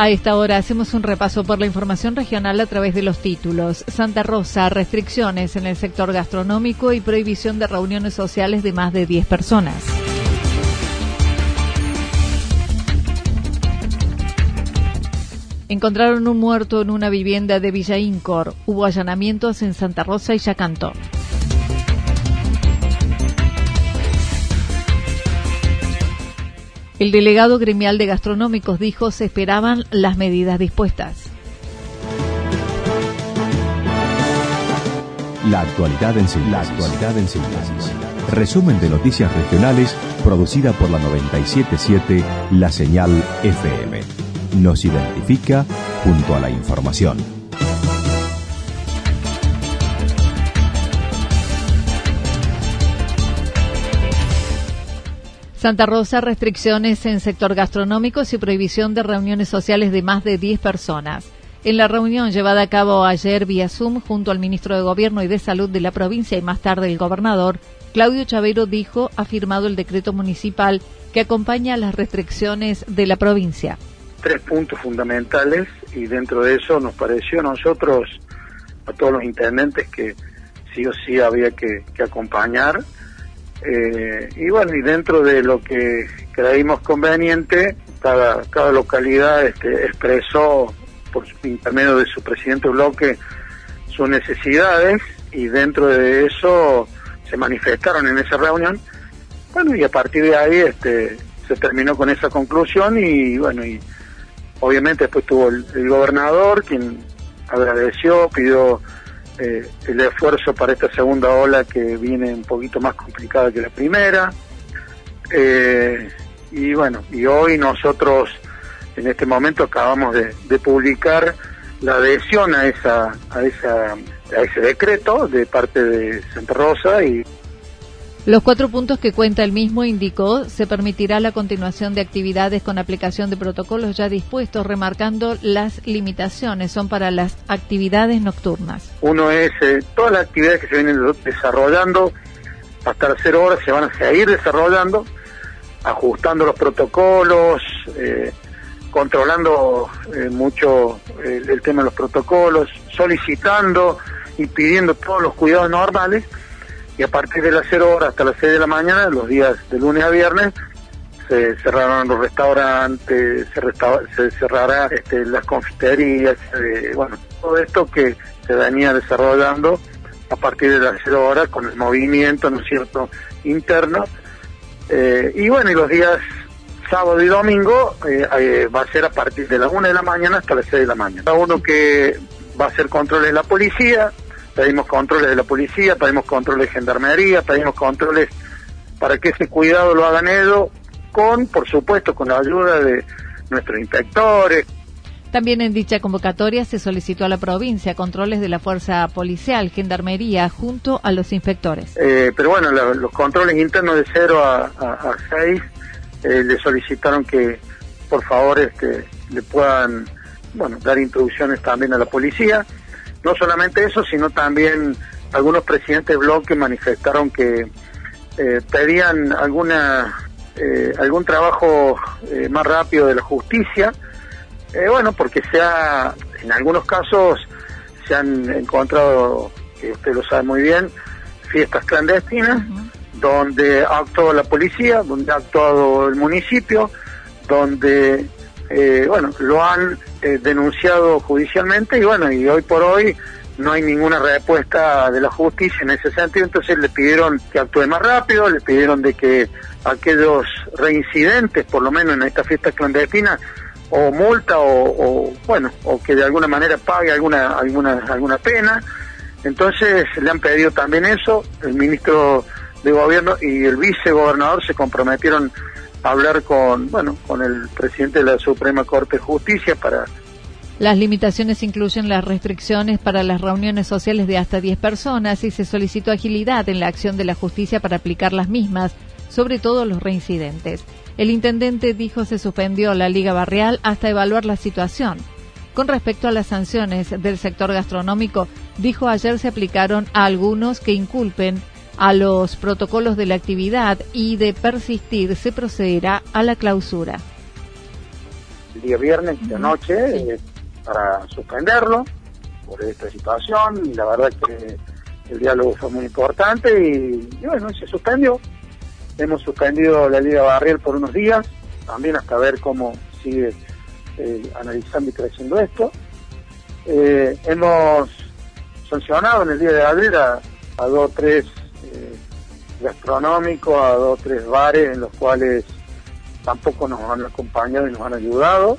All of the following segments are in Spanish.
A esta hora hacemos un repaso por la información regional a través de los títulos. Santa Rosa, restricciones en el sector gastronómico y prohibición de reuniones sociales de más de 10 personas. Encontraron un muerto en una vivienda de Villa Incor. Hubo allanamientos en Santa Rosa y Yacanto. El delegado gremial de gastronómicos dijo se esperaban las medidas dispuestas. La actualidad en síntesis. Resumen de noticias regionales producida por la 977 La Señal FM. Nos identifica junto a la información. Santa Rosa, restricciones en sector gastronómico y prohibición de reuniones sociales de más de 10 personas. En la reunión llevada a cabo ayer vía Zoom junto al ministro de Gobierno y de Salud de la provincia y más tarde el gobernador, Claudio Chavero dijo ha firmado el decreto municipal que acompaña las restricciones de la provincia. Tres puntos fundamentales y dentro de eso nos pareció a nosotros, a todos los intendentes, que sí o sí había que acompañar eh, y bueno, y dentro de lo que creímos conveniente, cada, cada localidad este, expresó por intermedio de su presidente bloque sus necesidades y dentro de eso se manifestaron en esa reunión. Bueno, y a partir de ahí este, se terminó con esa conclusión y bueno, y obviamente después tuvo el gobernador quien agradeció, pidió eh, el esfuerzo para esta segunda ola que viene un poquito más complicada que la primera. Eh, y bueno, y hoy nosotros en este momento acabamos de, publicar la adhesión a esa, a esa a ese decreto de parte de Santa Rosa y los cuatro puntos que cuenta el mismo indicó se permitirá la continuación de actividades con aplicación de protocolos ya dispuestos, remarcando las limitaciones son para las actividades nocturnas. Uno es eh, todas las actividades que se vienen desarrollando hasta las cero horas se van a seguir desarrollando, ajustando los protocolos, eh, controlando eh, mucho el tema de los protocolos, solicitando y pidiendo todos los cuidados normales y a partir de las 0 horas hasta las 6 de la mañana, los días de lunes a viernes, se cerraron los restaurantes, se, cerrará este, las confiterías, eh, bueno, todo esto que se venía desarrollando a partir de las 0 horas con el movimiento, ¿no es cierto?, interno. Eh, y bueno, y los días sábado y domingo eh, va a ser a partir de las 1 de la mañana hasta las 6 de la mañana. Cada uno que va a hacer controles de la policía, pedimos controles de la policía, pedimos controles de gendarmería, pedimos controles para que ese cuidado lo hagan ellos, con, por supuesto, con la ayuda de nuestros inspectores. También en dicha convocatoria se solicitó a la provincia controles de la fuerza policial, gendarmería, junto a los inspectores. Eh, pero bueno, los controles internos de 0 a, 6 eh, le solicitaron que, por favor, este, le puedan, bueno, dar introducciones también a la policía. No solamente eso, sino también algunos presidentes de bloque manifestaron que eh, pedían alguna eh, algún trabajo eh, más rápido de la justicia. bueno, porque se ha, en algunos casos se han encontrado, que usted lo sabe muy bien, fiestas clandestinas, donde ha actuado la policía, donde ha actuado el municipio, donde eh, bueno, lo han eh, denunciado judicialmente y bueno, y hoy por hoy no hay ninguna respuesta de la justicia en ese sentido, entonces le pidieron que actúe más rápido, le pidieron de que aquellos reincidentes, por lo menos en esta fiesta clandestina, o multa o, bueno, o que de alguna manera pague alguna alguna alguna pena. Entonces le han pedido también eso, el ministro de gobierno y el vicegobernador se comprometieron hablar con, bueno, con el presidente de la Suprema Corte de Justicia para las limitaciones incluyen las restricciones para las reuniones sociales de hasta 10 personas y se solicitó agilidad en la acción de la justicia para aplicar las mismas, sobre todo los reincidentes. El intendente dijo se suspendió la Liga Barrial hasta evaluar la situación. Con respecto a las sanciones del sector gastronómico, dijo ayer se aplicaron a algunos que inculpen a los protocolos de la actividad y de persistir se procederá a la clausura. el día viernes de noche eh, para suspenderlo por esta situación y la verdad que el diálogo fue muy importante y, bueno, se suspendió. Hemos suspendido la Liga Barriel por unos días, también hasta ver cómo sigue eh, analizando y creciendo esto. Eh, hemos sancionado en el día de abril a, dos o tres eh, gastronómicos, a dos o tres bares en los cuales tampoco nos han acompañado y nos han ayudado.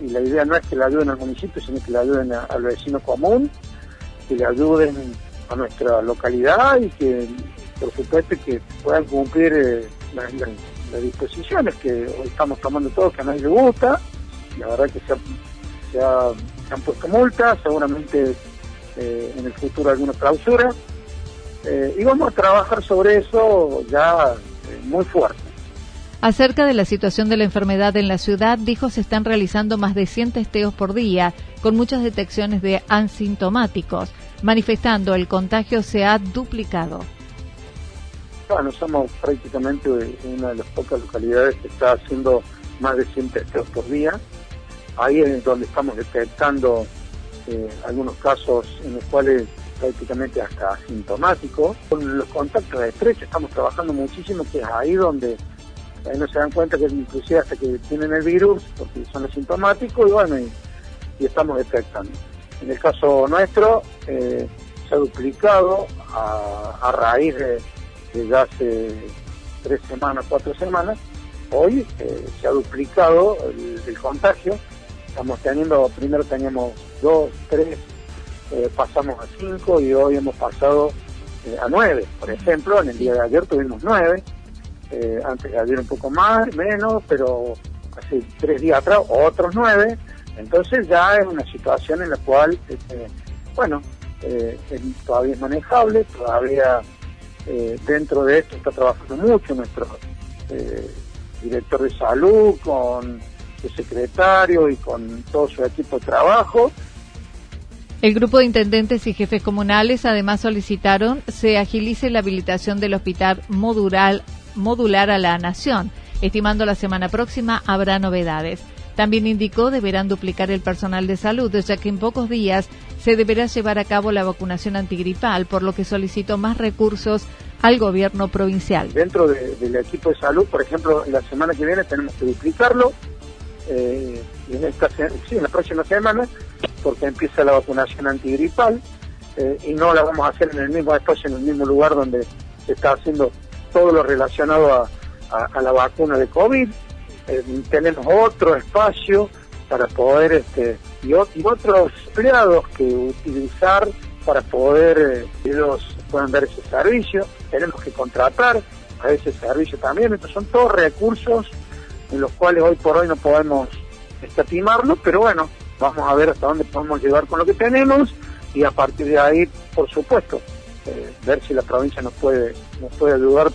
y la idea no es que le ayuden al municipio, sino que le ayuden al vecino común, que le ayuden a nuestra localidad y que, por supuesto, que puedan cumplir las, disposiciones que hoy estamos tomando todos, que a nadie le gusta. La verdad que se, han puesto multas, seguramente eh, en el futuro alguna clausura. Eh, y vamos a trabajar sobre eso ya eh, muy fuerte. Acerca de la situación de la enfermedad en la ciudad, dijo se están realizando más de 100 testeos por día, con muchas detecciones de asintomáticos, manifestando el contagio se ha duplicado. Bueno, somos prácticamente una de las pocas localidades que está haciendo más de 100 testeos por día. Ahí es donde estamos detectando eh, algunos casos en los cuales prácticamente hasta asintomáticos. Con los contactos estrechos estamos trabajando muchísimo, que es ahí donde no se dan cuenta que inclusive hasta que tienen el virus, porque son asintomáticos, y bueno, y, estamos detectando. En el caso nuestro, eh, se ha duplicado a, raíz de, hace tres semanas, cuatro semanas, hoy eh, se ha duplicado el, contagio. Estamos teniendo, primero teníamos dos, tres, eh, pasamos a cinco y hoy hemos pasado a nueve. Por ejemplo, en el día de ayer tuvimos nueve eh, antes de ayer un poco más, menos, pero hace tres días atrás otros nueve, entonces ya es una situación en la cual, este, bueno, eh, todavía es manejable, todavía eh, dentro de esto está trabajando mucho nuestro director de salud con el secretario y con todo su equipo de trabajo. El grupo de intendentes y jefes comunales además solicitaron se agilice la habilitación del hospital modular modular a la nación. Estimando la semana próxima habrá novedades. También indicó deberán duplicar el personal de salud, ya que en pocos días se deberá llevar a cabo la vacunación antigripal, por lo que solicitó más recursos al gobierno provincial. Dentro del equipo de salud, por ejemplo, la semana que viene tenemos que duplicarlo, eh, en sí, en la próxima semana, porque empieza la vacunación antigripal, eh, y no la vamos a hacer en el mismo espacio, en el mismo lugar donde se está haciendo todo lo relacionado a, la vacuna de COVID. Eh, tenemos otro espacio para poder, este, y, otros empleados que utilizar para poder eh, ellos puedan dar ese servicio. Tenemos que contratar a ese servicio también. Estos son todos recursos en los cuales hoy por hoy no podemos escatimarlo, pero bueno, vamos a ver hasta dónde podemos llegar con lo que tenemos y a partir de ahí, por supuesto, eh, ver si la provincia nos puede, nos puede ayudar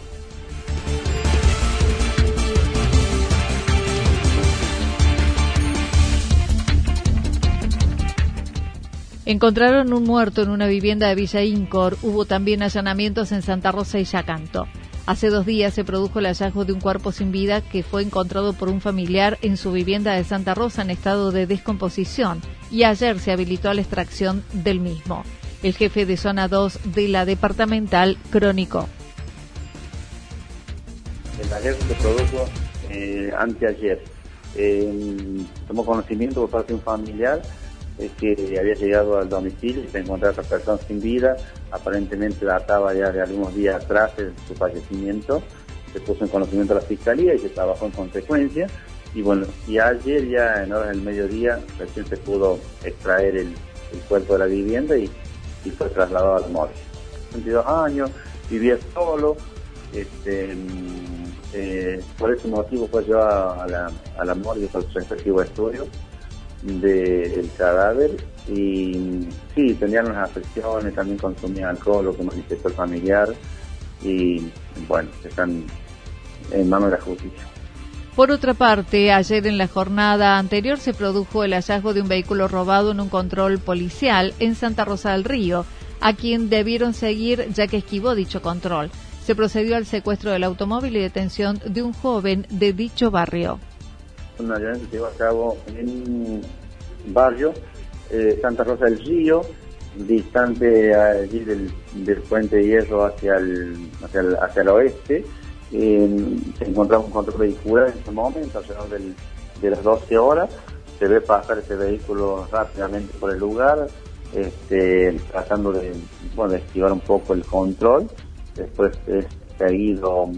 Encontraron un muerto en una vivienda de Villa Incor. Hubo también allanamientos en Santa Rosa y Yacanto. Hace dos días se produjo el hallazgo de un cuerpo sin vida que fue encontrado por un familiar en su vivienda de Santa Rosa en estado de descomposición y ayer se habilitó la extracción del mismo. El jefe de zona 2 de la departamental crónico. El hallazgo se produjo eh, anteayer. Eh, tomó conocimiento por parte de un familiar que había llegado al domicilio y se encontraba a esa persona sin vida, aparentemente databa ya de algunos días atrás de su fallecimiento, se puso en conocimiento de la fiscalía y se trabajó en consecuencia. Y bueno, y ayer ya en horas del mediodía recién se pudo extraer el, cuerpo de la vivienda y, fue trasladado al morgue. 22 años, vivía solo, este, eh, por ese motivo fue llevado a la, a la morgue por su respectivo estudio del cadáver y sí, tenían unas afecciones, también consumían alcohol, lo que manifestó el familiar y bueno, están en manos de la justicia. Por otra parte, ayer en la jornada anterior se produjo el hallazgo de un vehículo robado en un control policial en Santa Rosa del Río, a quien debieron seguir ya que esquivó dicho control. Se procedió al secuestro del automóvil y detención de un joven de dicho barrio. Una allanamiento se llevó a cabo en barrio eh, Santa Rosa del Río, distante allí del, puente de hierro hacia el, hacia el, hacia el oeste. se encontraba un control vehicular en ese momento, alrededor del, de las 12 horas. Se ve pasar ese vehículo rápidamente por el lugar, este, tratando de, bueno, de esquivar un poco el control. Después es seguido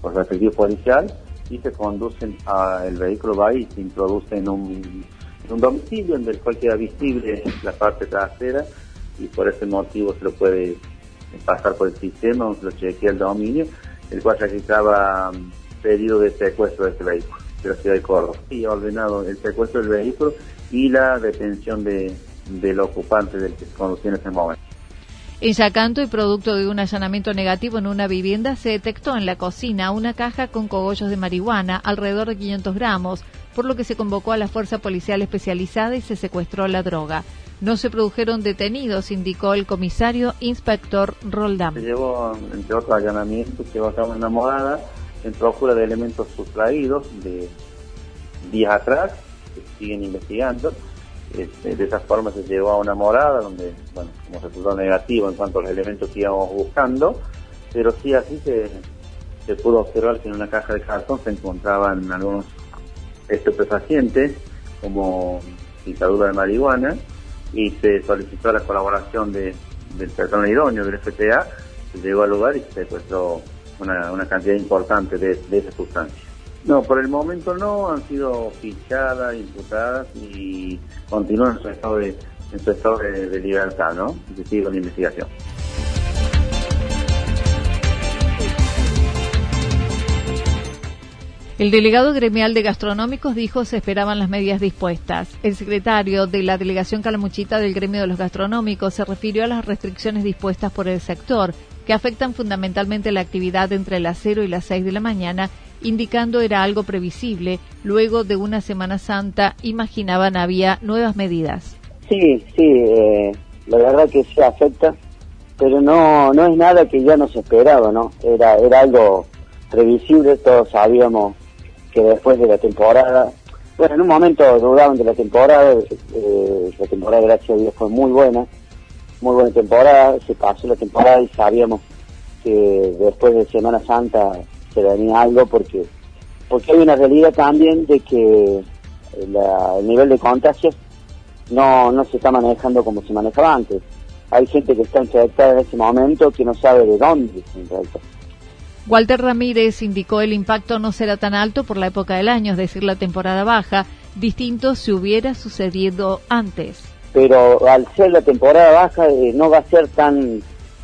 por el respectivo policial y se conducen a, el vehículo va y se introduce en un, un domicilio en el cual queda visible la parte trasera y por ese motivo se lo puede pasar por el sistema, se lo chequea el dominio, el cual registraba um, pedido de secuestro de este vehículo de la ciudad de Córdoba. Y ha ordenado el secuestro del vehículo y la detención de, del ocupante del que se conducía en ese momento. En Yacanto y producto de un allanamiento negativo en una vivienda se detectó en la cocina una caja con cogollos de marihuana, alrededor de 500 gramos, por lo que se convocó a la fuerza policial especializada y se secuestró la droga. No se produjeron detenidos, indicó el comisario inspector Roldán. Se llevó, entre otros allanamientos, llevó a cabo una morada en procura de elementos sustraídos de días atrás, que siguen investigando. Este, de esa forma se llevó a una morada donde, bueno, como resultado negativo en cuanto a los elementos que íbamos buscando, pero sí así se, pudo observar que en una caja de cartón se encontraban algunos estupefacientes como picadura de marihuana y se solicitó la colaboración de, del personal idóneo del FTA, se llegó al lugar y se secuestró una, una cantidad importante de, de esa sustancia. No, por el momento no, han sido fichadas, imputadas y continúan su estado de, en su estado de, libertad, ¿no? Y con investigación. El delegado gremial de gastronómicos dijo se esperaban las medidas dispuestas. El secretario de la delegación calamuchita del gremio de los gastronómicos se refirió a las restricciones dispuestas por el sector, que afectan fundamentalmente la actividad entre las 0 y las 6 de la mañana, indicando era algo previsible. Luego de una Semana Santa, imaginaban había nuevas medidas. Sí, sí, eh, la verdad que se afecta, pero no, no es nada que ya no se esperaba, ¿no? Era, era algo previsible, todos sabíamos que después de la temporada, bueno, en un momento dudaban de la temporada, eh, la temporada gracias a Dios fue muy buena, muy buena temporada, se pasó la temporada y sabíamos que después de Semana Santa se venía algo porque porque hay una realidad también de que el nivel de contagios no, no se está manejando como se manejaba antes. Hay gente que está infectada en ese momento que no sabe de dónde se Walter Ramírez indicó el impacto no será tan alto por la época del año, es decir, la temporada baja, distinto si hubiera sucedido antes. Pero al ser la temporada baja eh, no va a ser tan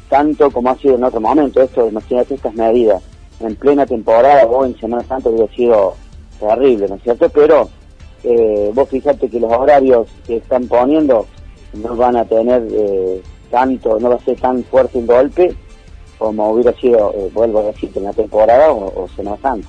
tanto como ha sido en otro momento. Esto, imagínate estas medidas en plena temporada o en Semana Santa hubiera sido terrible, ¿no es cierto? Pero eh, vos fíjate que los horarios que están poniendo no van a tener eh, tanto, no va a ser tan fuerte el golpe como hubiera sido, eh, vuelvo a decir, en la temporada o, o Semana Santa.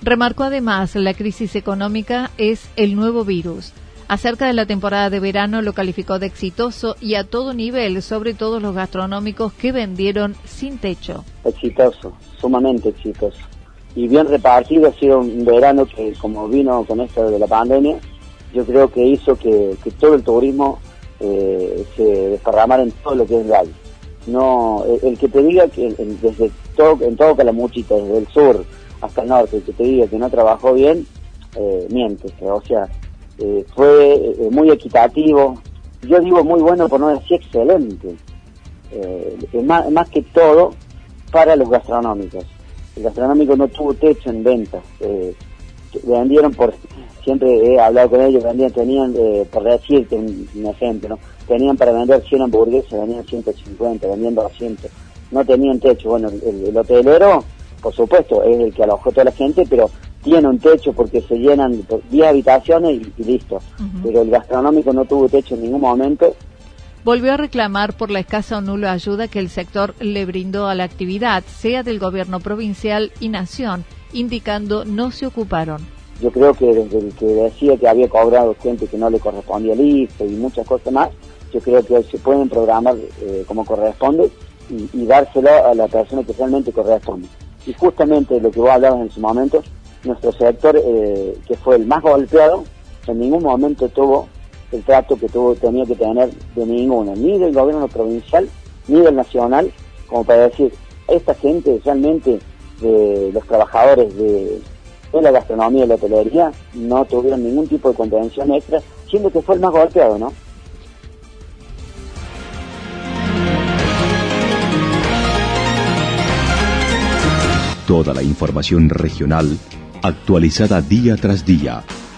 Remarcó además, la crisis económica es el nuevo virus. Acerca de la temporada de verano lo calificó de exitoso y a todo nivel, sobre todo los gastronómicos que vendieron sin techo. Exitoso, sumamente exitoso. Y bien repartido, ha sido un verano que como vino con esto de la pandemia, yo creo que hizo que, todo el turismo eh, se desparramara en todo lo que es el no el, que te diga que desde todo en todo Calamuchita desde el sur hasta el norte el que te diga que no trabajó bien eh, miente. O sea eh, fue eh, muy equitativo. Yo digo muy bueno por no decir excelente. Más, más que todo para los gastronómicos el gastronómico no tuvo techo en ventas vendieron por siempre he hablado con ellos vendían tenían por decirte un, un ejemplo ¿no? tenían para vender 100 hamburguesas, vendían 150, vendían 200, no tenían techo. Bueno, el, hotelero, por supuesto, es el que alojó a toda la gente, pero tiene un techo porque se llenan 10 habitaciones y, listo. Pero el gastronómico no tuvo techo en ningún momento. Volvió a reclamar por la escasa o nula ayuda que el sector le brindó a la actividad, sea del gobierno provincial y nación, indicando no se ocuparon yo creo que desde que decía que había cobrado gente que no le correspondía el IFE y muchas cosas más, yo creo que se pueden programar eh, como corresponde y, dárselo a la persona que realmente corresponde. Y justamente lo que vos hablabas en su momento, nuestro sector, eh, que fue el más golpeado, en ningún momento tuvo el trato que tuvo tenía que tener de ninguno, ni del gobierno provincial, ni del nacional, como para decir, esta gente realmente, de los trabajadores de, de la gastronomía y la hotelería, no tuvieron ningún tipo de contención extra, siendo que fue el más golpeado, ¿no? Toda la información regional actualizada día tras día.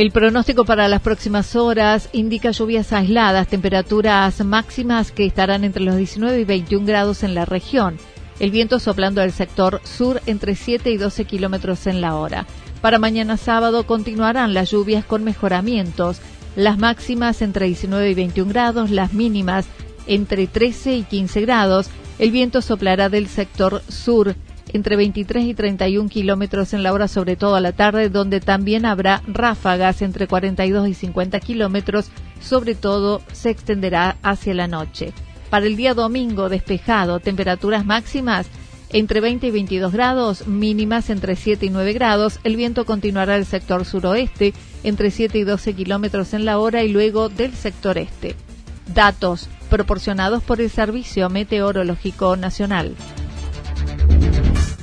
El pronóstico para las próximas horas indica lluvias aisladas, temperaturas máximas que estarán entre los 19 y 21 grados en la región. El viento soplando del sector sur entre 7 y 12 kilómetros en la hora. Para mañana sábado continuarán las lluvias con mejoramientos. Las máximas entre 19 y 21 grados, las mínimas entre 13 y 15 grados. El viento soplará del sector sur entre 23 y 31 kilómetros en la hora, sobre todo a la tarde, donde también habrá ráfagas entre 42 y 50 kilómetros, sobre todo se extenderá hacia la noche. Para el día domingo, despejado, temperaturas máximas entre 20 y 22 grados, mínimas entre 7 y 9 grados. El viento continuará del sector suroeste entre 7 y 12 kilómetros en la hora y luego del sector este. Datos proporcionados por el Servicio Meteorológico Nacional.